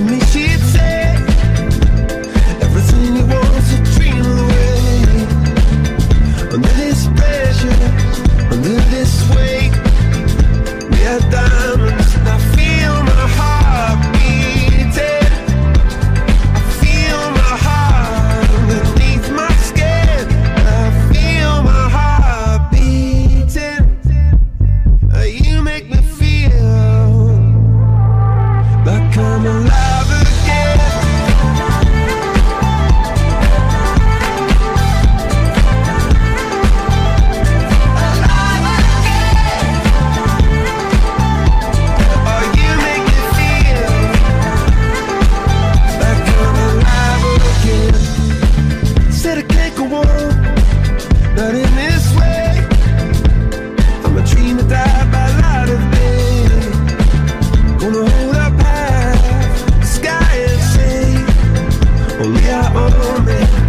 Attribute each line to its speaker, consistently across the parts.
Speaker 1: to
Speaker 2: me. She lonely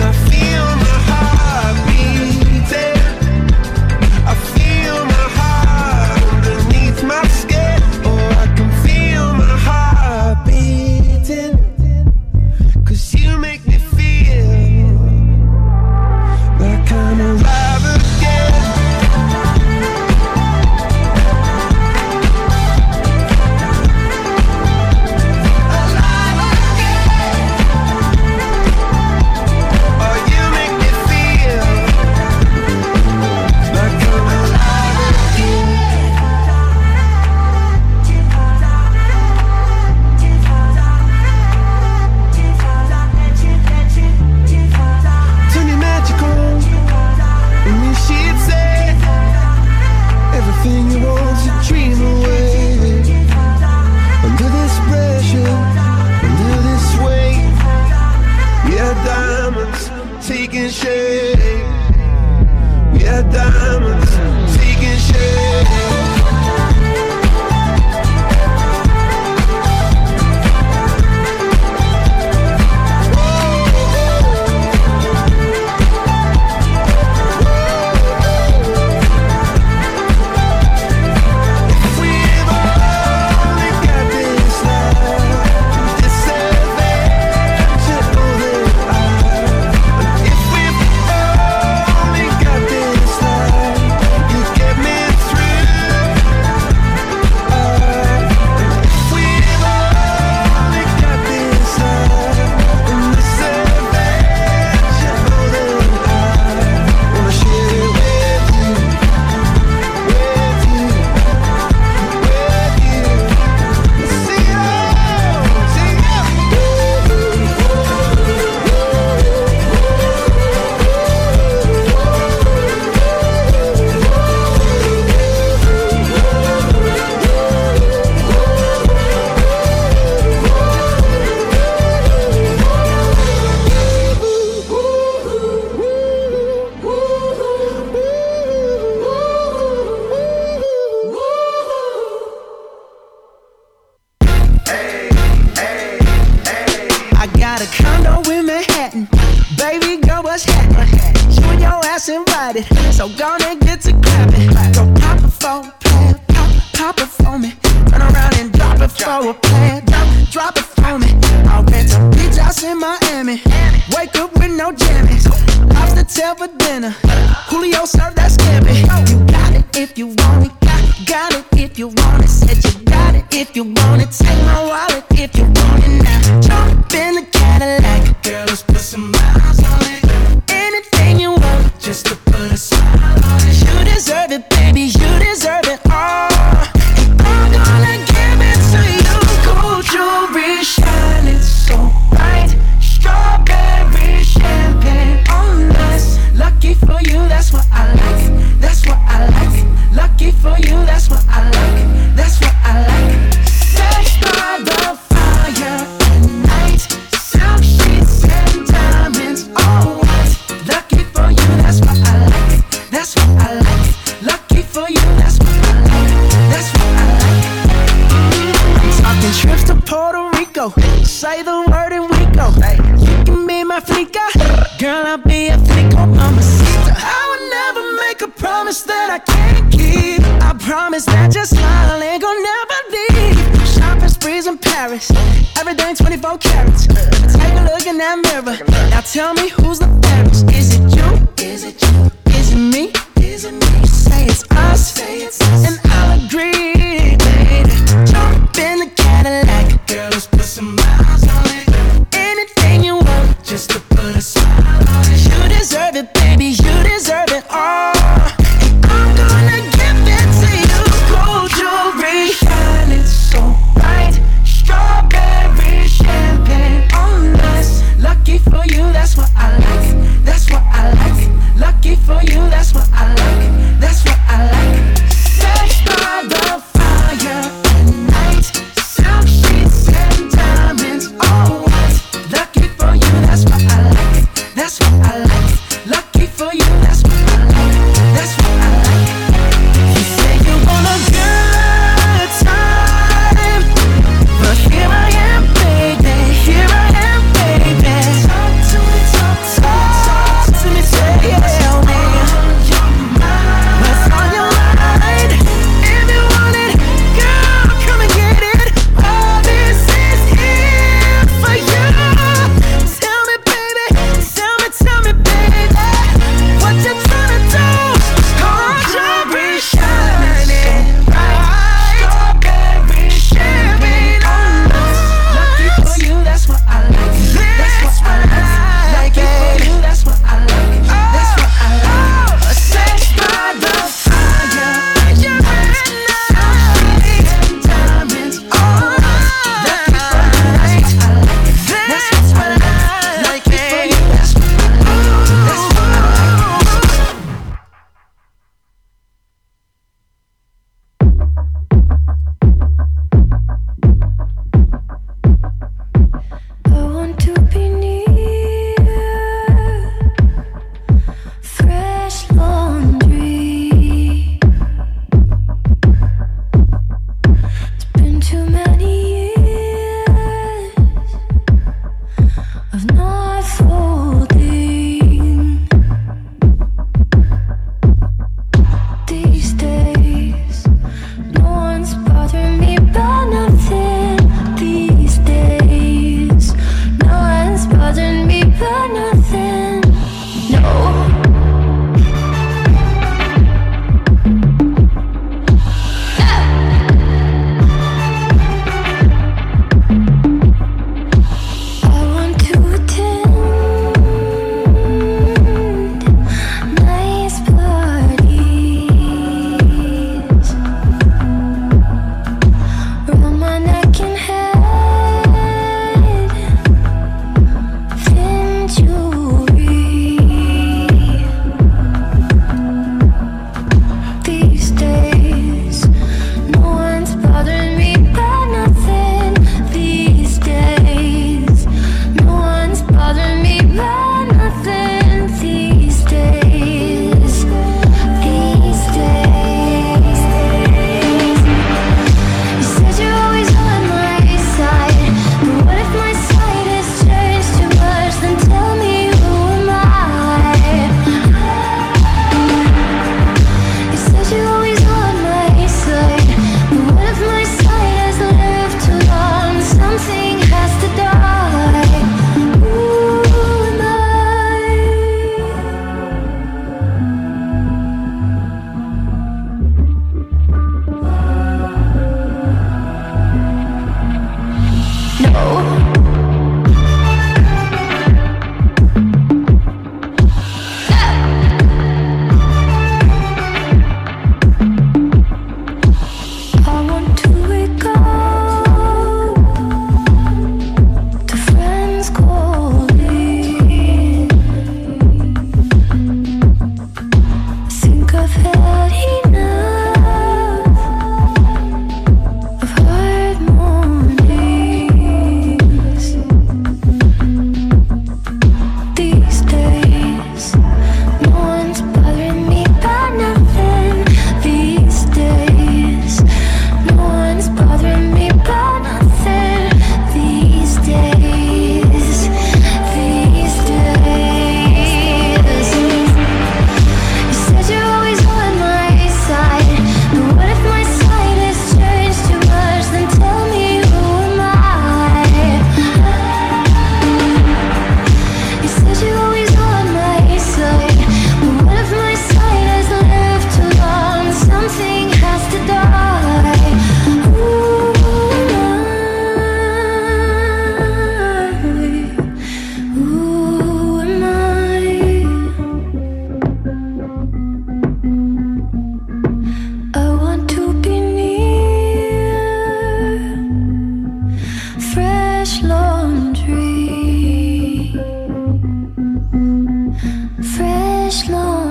Speaker 2: slow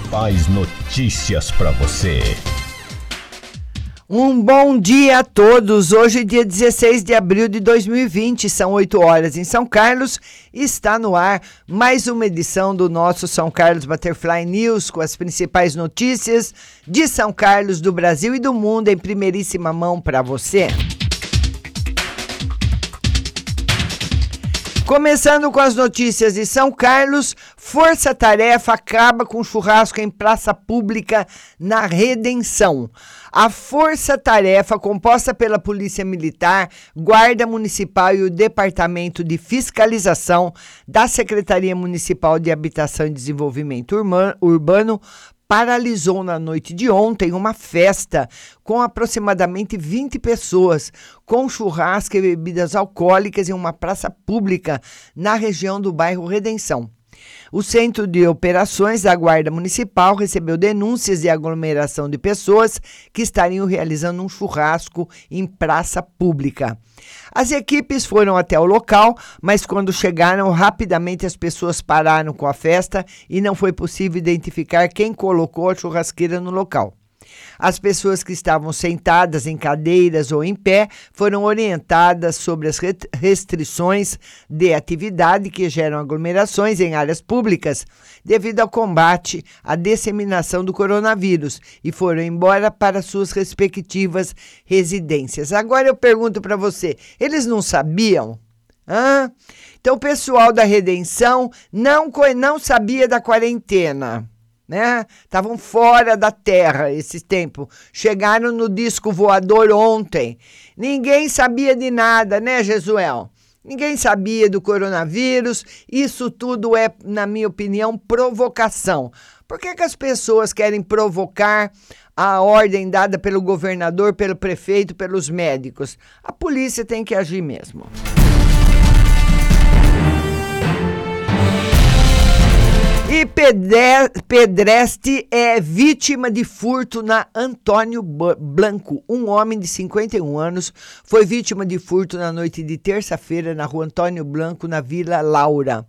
Speaker 2: notícias para você.
Speaker 3: Um bom dia a todos. Hoje, dia 16 de abril de 2020, são 8 horas em São Carlos. Está no ar mais uma edição do nosso São Carlos Butterfly News com as principais notícias de São Carlos, do Brasil e do mundo em primeiríssima mão para você. Começando com as notícias de São Carlos, Força Tarefa acaba com churrasco em praça pública na Redenção. A Força Tarefa, composta pela Polícia Militar, Guarda Municipal e o Departamento de Fiscalização da Secretaria Municipal de Habitação e Desenvolvimento Urbano, paralisou na noite de ontem uma festa com aproximadamente 20 pessoas, com churrasco e bebidas alcoólicas em uma praça pública na região do bairro Redenção. O Centro de Operações da Guarda Municipal recebeu denúncias de aglomeração de pessoas que estariam realizando um churrasco em praça pública. As equipes foram até o local, mas quando chegaram, rapidamente as pessoas pararam com a festa e não foi possível identificar quem colocou a churrasqueira no local. As pessoas que estavam sentadas em cadeiras ou em pé foram orientadas sobre as restrições de atividade que geram aglomerações em áreas públicas devido ao combate à disseminação do coronavírus e foram embora para suas respectivas residências. Agora eu pergunto para você: eles não sabiam? Hã? Então, o pessoal da Redenção não, não sabia da quarentena né? Estavam fora da Terra esse tempo. Chegaram no disco voador ontem. Ninguém sabia de nada, né, Jesuel? Ninguém sabia do coronavírus. Isso tudo é, na minha opinião, provocação. Por que, que as pessoas querem provocar a ordem dada pelo governador, pelo prefeito, pelos médicos? A polícia tem que agir mesmo. E Pedreste é vítima de furto na Antônio Blanco. Um homem de 51 anos foi vítima de furto na noite de terça-feira na rua Antônio Blanco, na Vila Laura.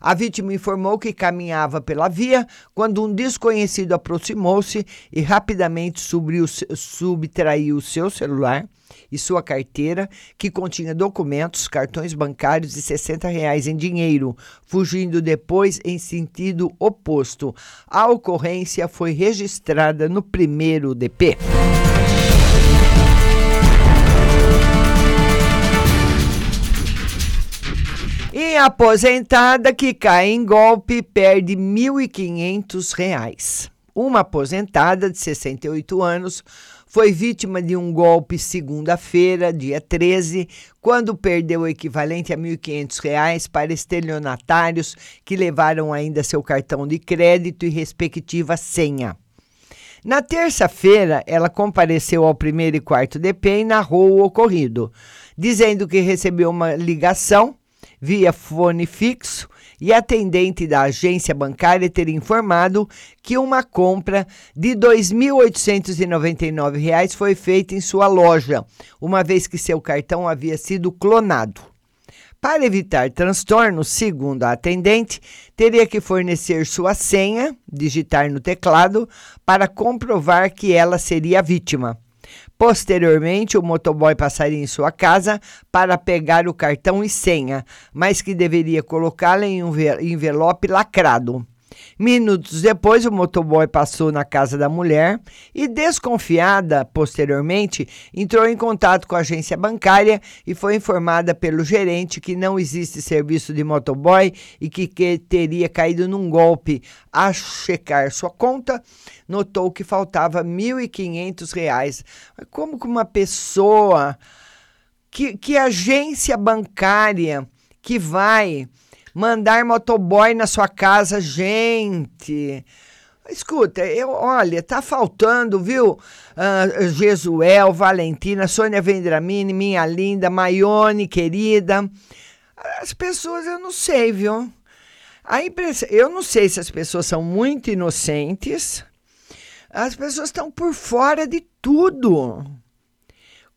Speaker 3: A vítima informou que caminhava pela via quando um desconhecido aproximou-se e rapidamente subiu, subtraiu seu celular e sua carteira, que continha documentos, cartões bancários e 60 reais em dinheiro, fugindo depois em sentido oposto. A ocorrência foi registrada no primeiro DP. E a aposentada que cai em golpe perde R$ 1.500. Uma aposentada de 68 anos foi vítima de um golpe segunda-feira, dia 13, quando perdeu o equivalente a R$ 1.500 para estelionatários que levaram ainda seu cartão de crédito e respectiva senha. Na terça-feira, ela compareceu ao primeiro e quarto DP e narrou o ocorrido, dizendo que recebeu uma ligação via fone fixo e atendente da agência bancária teria informado que uma compra de R$ 2.899 foi feita em sua loja, uma vez que seu cartão havia sido clonado. Para evitar transtorno, segundo a atendente, teria que fornecer sua senha, digitar no teclado, para comprovar que ela seria vítima. Posteriormente, o motoboy passaria em sua casa para pegar o cartão e senha, mas que deveria colocá-la em um envelope lacrado. Minutos depois, o motoboy passou na casa da mulher e, desconfiada posteriormente, entrou em contato com a agência bancária e foi informada pelo gerente que não existe serviço de motoboy e que, que teria caído num golpe. A checar sua conta, notou que faltava R$ 1.500. Como que uma pessoa, que, que agência bancária que vai mandar motoboy na sua casa, gente. Escuta, eu, olha, tá faltando, viu? Uh, Jesuel, Valentina, Sônia Vendramini, minha linda, Maione, querida. As pessoas, eu não sei, viu? A impressão, eu não sei se as pessoas são muito inocentes. As pessoas estão por fora de tudo.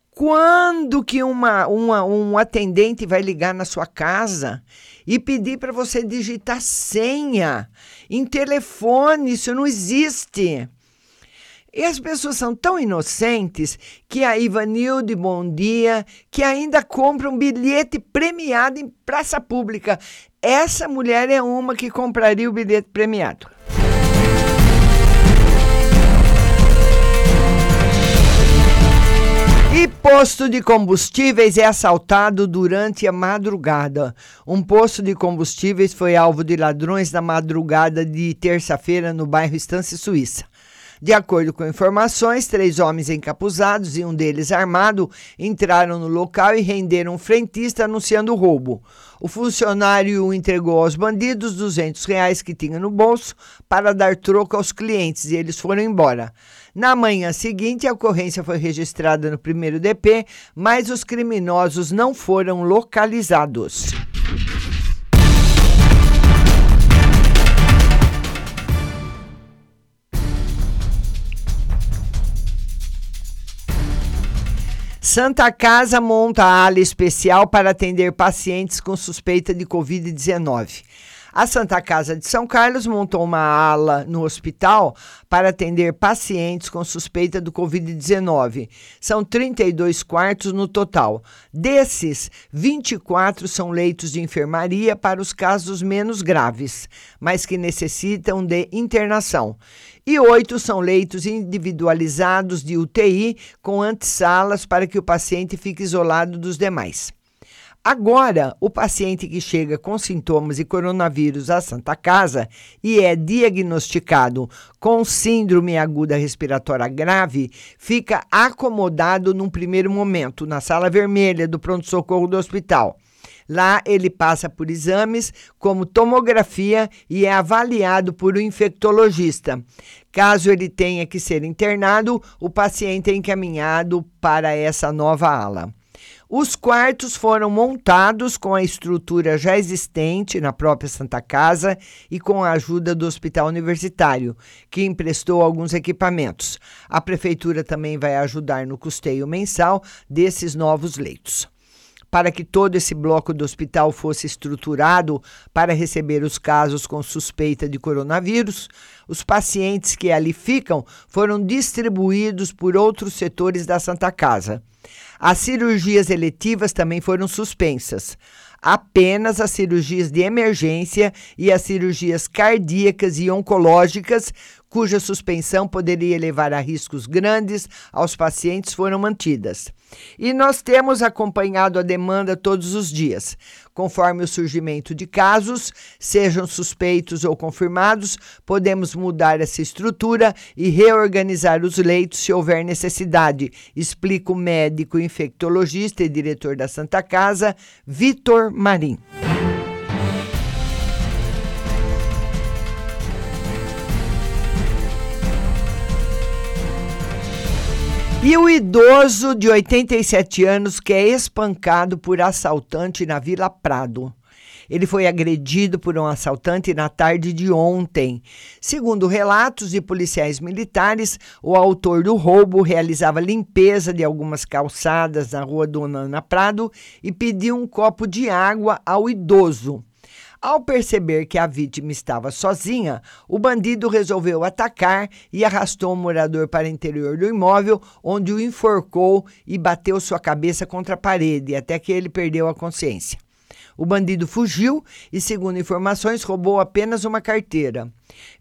Speaker 3: Quando que uma, uma, um atendente vai ligar na sua casa e pedir para você digitar senha em telefone? Isso não existe. E as pessoas são tão inocentes que a Ivanilde Bom Dia, que ainda compra um bilhete premiado em praça pública. Essa mulher é uma que compraria o bilhete premiado. Posto de combustíveis é assaltado durante a madrugada. Um posto de combustíveis foi alvo de ladrões na madrugada de terça-feira no bairro Estância Suíça. De acordo com informações, três homens encapuzados e um deles armado entraram no local e renderam um frentista anunciando o roubo. O funcionário entregou aos bandidos 200 reais que tinha no bolso para dar troco aos clientes e eles foram embora. Na manhã seguinte, a ocorrência foi registrada no primeiro DP, mas os criminosos não foram localizados. Santa Casa monta ala especial para atender pacientes com suspeita de Covid-19. A Santa Casa de São Carlos montou uma ala no hospital para atender pacientes com suspeita do Covid-19. São 32 quartos no total. Desses, 24 são leitos de enfermaria para os casos menos graves, mas que necessitam de internação e oito são leitos individualizados de UTI com antessalas para que o paciente fique isolado dos demais. Agora, o paciente que chega com sintomas de coronavírus à Santa Casa e é diagnosticado com síndrome aguda respiratória grave, fica acomodado num primeiro momento na sala vermelha do pronto-socorro do hospital. Lá ele passa por exames como tomografia e é avaliado por um infectologista. Caso ele tenha que ser internado, o paciente é encaminhado para essa nova ala. Os quartos foram montados com a estrutura já existente na própria Santa Casa e com a ajuda do Hospital Universitário, que emprestou alguns equipamentos. A prefeitura também vai ajudar no custeio mensal desses novos leitos para que todo esse bloco do hospital fosse estruturado para receber os casos com suspeita de coronavírus, os pacientes que ali ficam foram distribuídos por outros setores da Santa Casa. As cirurgias eletivas também foram suspensas. Apenas as cirurgias de emergência e as cirurgias cardíacas e oncológicas cuja suspensão poderia levar a riscos grandes aos pacientes, foram mantidas. E nós temos acompanhado a demanda todos os dias. Conforme o surgimento de casos, sejam suspeitos ou confirmados, podemos mudar essa estrutura e reorganizar os leitos se houver necessidade, explica o médico infectologista e diretor da Santa Casa, Vitor Marim. E o idoso de 87 anos que é espancado por assaltante na Vila Prado. Ele foi agredido por um assaltante na tarde de ontem. Segundo relatos de policiais militares, o autor do roubo realizava limpeza de algumas calçadas na rua Dona Ana Prado e pediu um copo de água ao idoso. Ao perceber que a vítima estava sozinha, o bandido resolveu atacar e arrastou o morador para o interior do imóvel, onde o enforcou e bateu sua cabeça contra a parede, até que ele perdeu a consciência. O bandido fugiu e, segundo informações, roubou apenas uma carteira.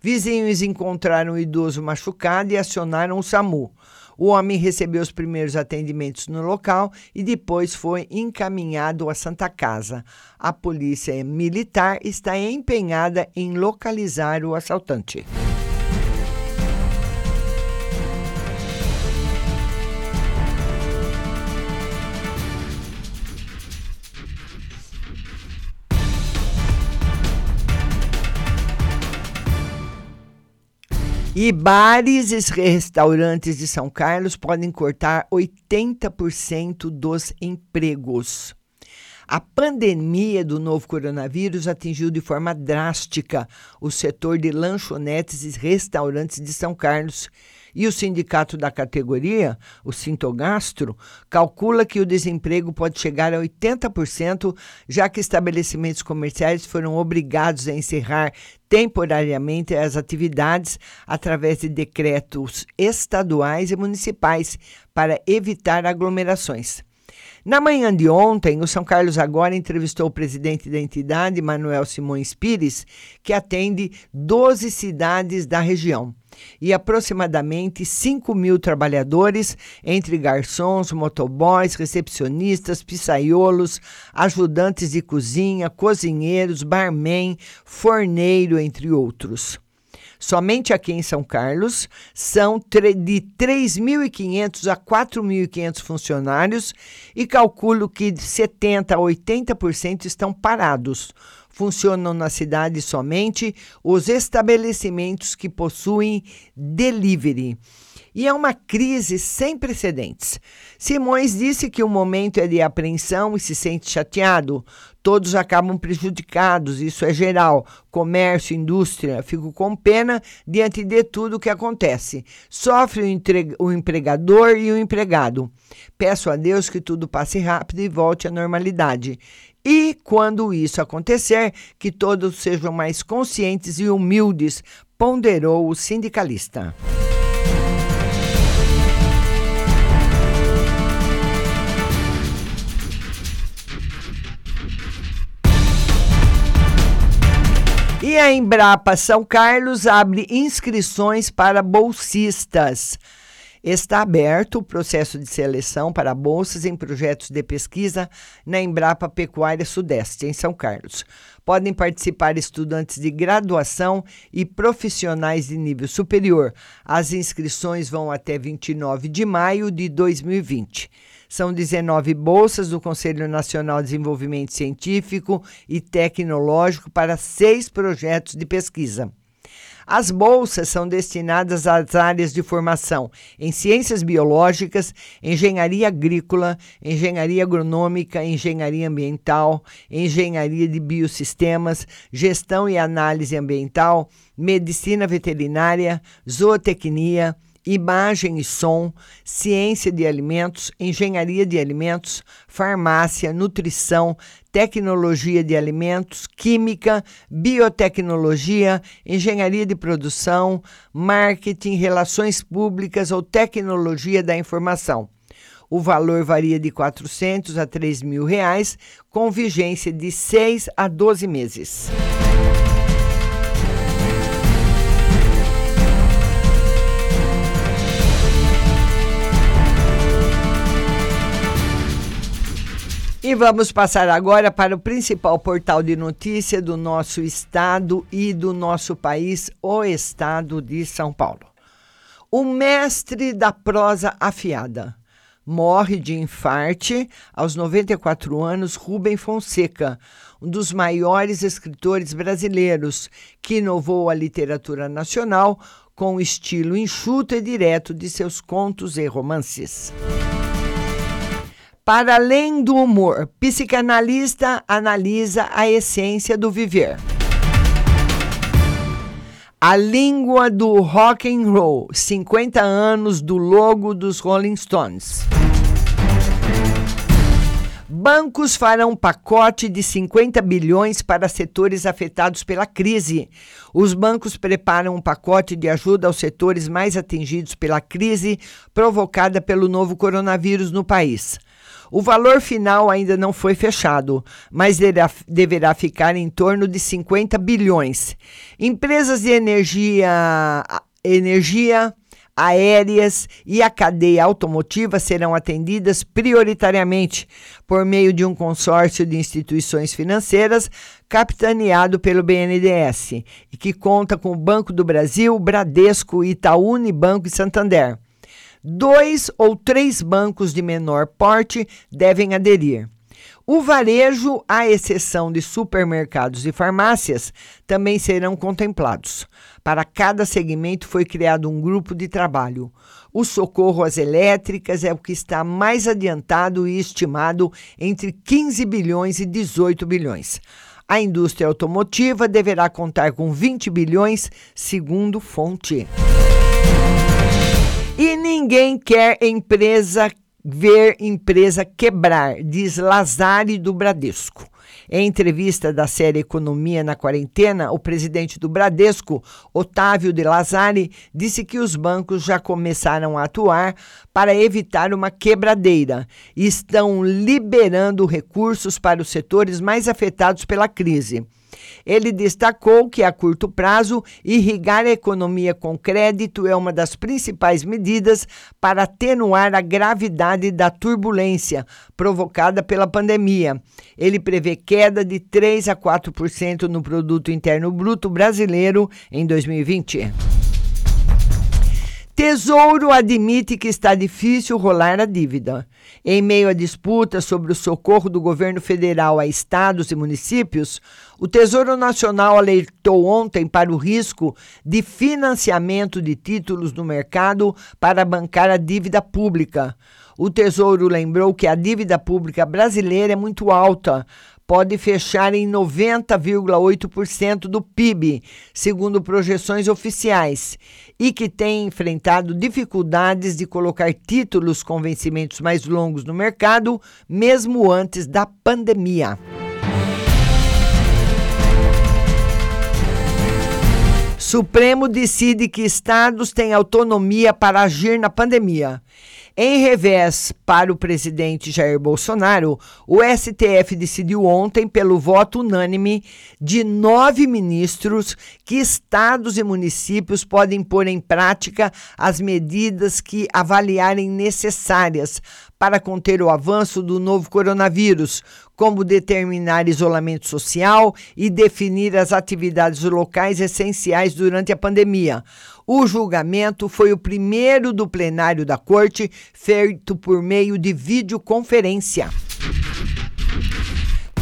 Speaker 3: Vizinhos encontraram o idoso machucado e acionaram o SAMU. O homem recebeu os primeiros atendimentos no local e depois foi encaminhado à Santa Casa. A polícia militar está empenhada em localizar o assaltante. E bares e restaurantes de São Carlos podem cortar 80% dos empregos. A pandemia do novo coronavírus atingiu de forma drástica o setor de lanchonetes e restaurantes de São Carlos e o sindicato da categoria, o Sintogastro, calcula que o desemprego pode chegar a 80%, já que estabelecimentos comerciais foram obrigados a encerrar temporariamente as atividades através de decretos estaduais e municipais para evitar aglomerações. Na manhã de ontem, o São Carlos Agora entrevistou o presidente da entidade, Manuel Simões Pires, que atende 12 cidades da região e aproximadamente 5 mil trabalhadores, entre garçons, motoboys, recepcionistas, pisaiolos, ajudantes de cozinha, cozinheiros, barman, forneiro, entre outros. Somente aqui em São Carlos são de 3.500 a 4.500 funcionários e calculo que de 70 a 80% estão parados. Funcionam na cidade somente os estabelecimentos que possuem delivery e é uma crise sem precedentes. Simões disse que o momento é de apreensão e se sente chateado. Todos acabam prejudicados, isso é geral. Comércio, indústria, fico com pena diante de tudo o que acontece. Sofre o, o empregador e o empregado. Peço a Deus que tudo passe rápido e volte à normalidade. E, quando isso acontecer, que todos sejam mais conscientes e humildes, ponderou o sindicalista. E a Embrapa São Carlos abre inscrições para bolsistas. Está aberto o processo de seleção para bolsas em projetos de pesquisa na Embrapa Pecuária Sudeste, em São Carlos. Podem participar estudantes de graduação e profissionais de nível superior. As inscrições vão até 29 de maio de 2020. São 19 bolsas do Conselho Nacional de Desenvolvimento Científico e Tecnológico para seis projetos de pesquisa. As bolsas são destinadas às áreas de formação em ciências biológicas, engenharia agrícola, engenharia agronômica, engenharia ambiental, engenharia de biosistemas, gestão e análise ambiental, medicina veterinária, zootecnia, imagem e som, ciência de alimentos, engenharia de alimentos, farmácia, nutrição, tecnologia de alimentos, química, biotecnologia, engenharia de produção, marketing, relações públicas ou tecnologia da informação. O valor varia de R$ 400 a 3 mil reais, com vigência de 6 a 12 meses. E vamos passar agora para o principal portal de notícia do nosso estado e do nosso país, o estado de São Paulo. O mestre da prosa afiada morre de infarte aos 94 anos Rubem Fonseca, um dos maiores escritores brasileiros, que inovou a literatura nacional com o estilo enxuto e direto de seus contos e romances. Para além do humor, psicanalista analisa a essência do viver. A língua do rock and roll, 50 anos do logo dos Rolling Stones. Bancos farão pacote de 50 bilhões para setores afetados pela crise. Os bancos preparam um pacote de ajuda aos setores mais atingidos pela crise provocada pelo novo coronavírus no país. O valor final ainda não foi fechado, mas deverá ficar em torno de 50 bilhões. Empresas de energia, energia aéreas e a cadeia automotiva serão atendidas prioritariamente por meio de um consórcio de instituições financeiras capitaneado pelo BNDES e que conta com o Banco do Brasil, Bradesco, Itaú Unibanco e Santander. Dois ou três bancos de menor porte devem aderir. O varejo, à exceção de supermercados e farmácias, também serão contemplados. Para cada segmento foi criado um grupo de trabalho. O socorro às elétricas é o que está mais adiantado e estimado entre 15 bilhões e 18 bilhões. A indústria automotiva deverá contar com 20 bilhões, segundo fonte. E ninguém quer empresa ver empresa quebrar, diz Lazari do Bradesco. Em entrevista da série Economia na Quarentena, o presidente do Bradesco, Otávio de Lazari, disse que os bancos já começaram a atuar para evitar uma quebradeira e estão liberando recursos para os setores mais afetados pela crise. Ele destacou que, a curto prazo, irrigar a economia com crédito é uma das principais medidas para atenuar a gravidade da turbulência provocada pela pandemia. Ele prevê queda de 3 a 4% no produto interno bruto brasileiro em 2020. Tesouro admite que está difícil rolar a dívida. Em meio à disputa sobre o socorro do governo federal a estados e municípios, o Tesouro Nacional alertou ontem para o risco de financiamento de títulos no mercado para bancar a dívida pública. O Tesouro lembrou que a dívida pública brasileira é muito alta, pode fechar em 90,8% do PIB, segundo projeções oficiais, e que tem enfrentado dificuldades de colocar títulos com vencimentos mais longos no mercado, mesmo antes da pandemia. Supremo decide que estados têm autonomia para agir na pandemia. Em revés para o presidente Jair Bolsonaro, o STF decidiu ontem, pelo voto unânime de nove ministros, que estados e municípios podem pôr em prática as medidas que avaliarem necessárias para conter o avanço do novo coronavírus, como determinar isolamento social e definir as atividades locais essenciais durante a pandemia. O julgamento foi o primeiro do plenário da Corte, feito por meio de videoconferência.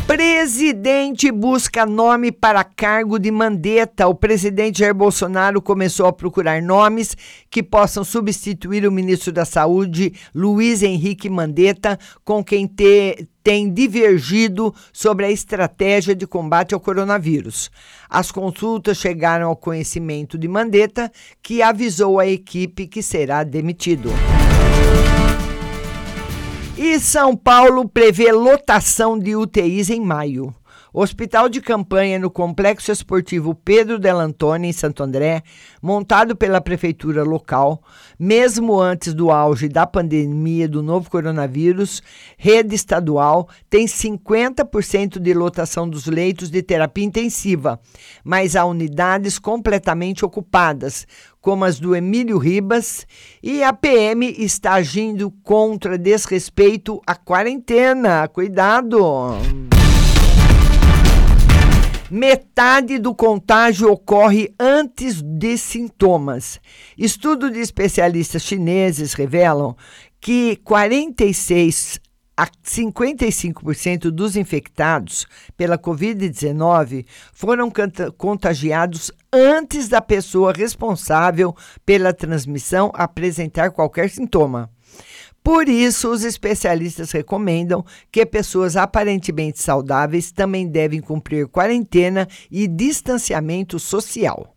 Speaker 3: Presidente busca nome para cargo de Mandetta. O presidente Jair Bolsonaro começou a procurar nomes que possam substituir o ministro da Saúde, Luiz Henrique Mandetta, com quem te, tem divergido sobre a estratégia de combate ao coronavírus. As consultas chegaram ao conhecimento de Mandetta, que avisou a equipe que será demitido. E São Paulo prevê lotação de UTIs em maio. Hospital de campanha no Complexo Esportivo Pedro Del Antônio, em Santo André, montado pela prefeitura local, mesmo antes do auge da pandemia do novo coronavírus, rede estadual tem 50% de lotação dos leitos de terapia intensiva, mas há unidades completamente ocupadas, como as do Emílio Ribas, e a PM está agindo contra desrespeito à quarentena. Cuidado! Metade do contágio ocorre antes de sintomas. Estudo de especialistas chineses revelam que 46 a 55% dos infectados pela Covid-19 foram contagiados antes da pessoa responsável pela transmissão apresentar qualquer sintoma. Por isso, os especialistas recomendam que pessoas aparentemente saudáveis também devem cumprir quarentena e distanciamento social.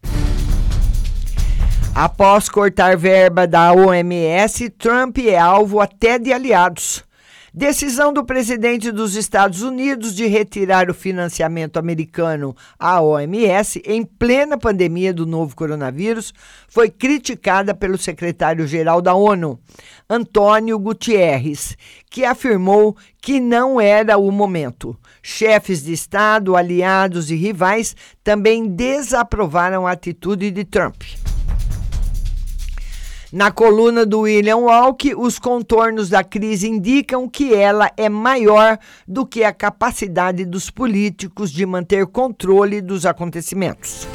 Speaker 3: Após cortar verba da OMS, Trump é alvo até de aliados. Decisão do presidente dos Estados Unidos de retirar o financiamento americano à OMS em plena pandemia do novo coronavírus foi criticada pelo secretário-geral da ONU, Antônio Gutierrez, que afirmou que não era o momento. Chefes de Estado, aliados e rivais também desaprovaram a atitude de Trump. Na coluna do William Walk, os contornos da crise indicam que ela é maior do que a capacidade dos políticos de manter controle dos acontecimentos.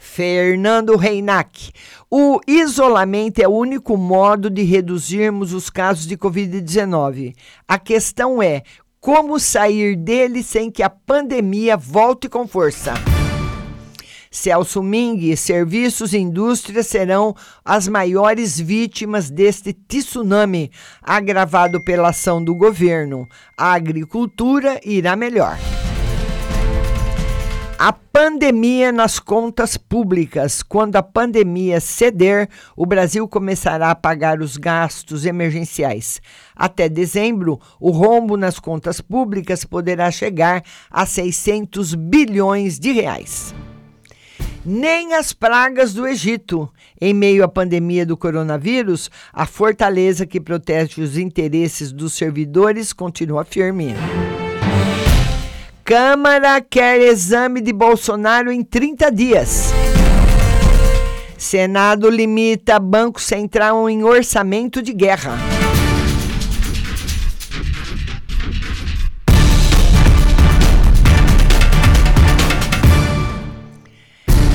Speaker 3: Fernando Reinac. O isolamento é o único modo de reduzirmos os casos de Covid-19. A questão é como sair dele sem que a pandemia volte com força. Celso Ming, serviços e indústrias serão as maiores vítimas deste tsunami, agravado pela ação do governo. A agricultura irá melhor. A pandemia nas contas públicas. Quando a pandemia ceder, o Brasil começará a pagar os gastos emergenciais. Até dezembro, o rombo nas contas públicas poderá chegar a 600 bilhões de reais nem as pragas do Egito. Em meio à pandemia do coronavírus, a fortaleza que protege os interesses dos servidores continua firme. Câmara quer exame de Bolsonaro em 30 dias. Senado limita Banco Central em orçamento de guerra.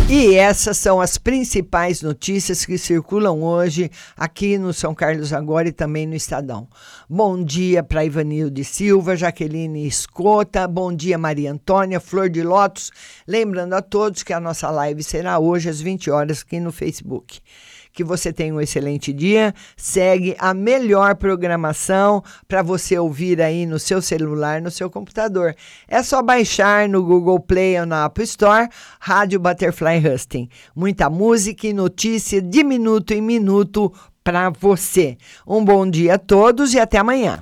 Speaker 3: E essas são as principais notícias que circulam hoje aqui no São Carlos Agora e também no Estadão. Bom dia para Ivanilde Silva, Jaqueline Escota, bom dia Maria Antônia, Flor de Lótus. Lembrando a todos que a nossa live será hoje às 20 horas aqui no Facebook que você tenha um excelente dia. Segue a melhor programação para você ouvir aí no seu celular, no seu computador. É só baixar no Google Play ou na App Store Rádio Butterfly Husting. Muita música e notícia de minuto em minuto para você. Um bom dia a todos e até amanhã.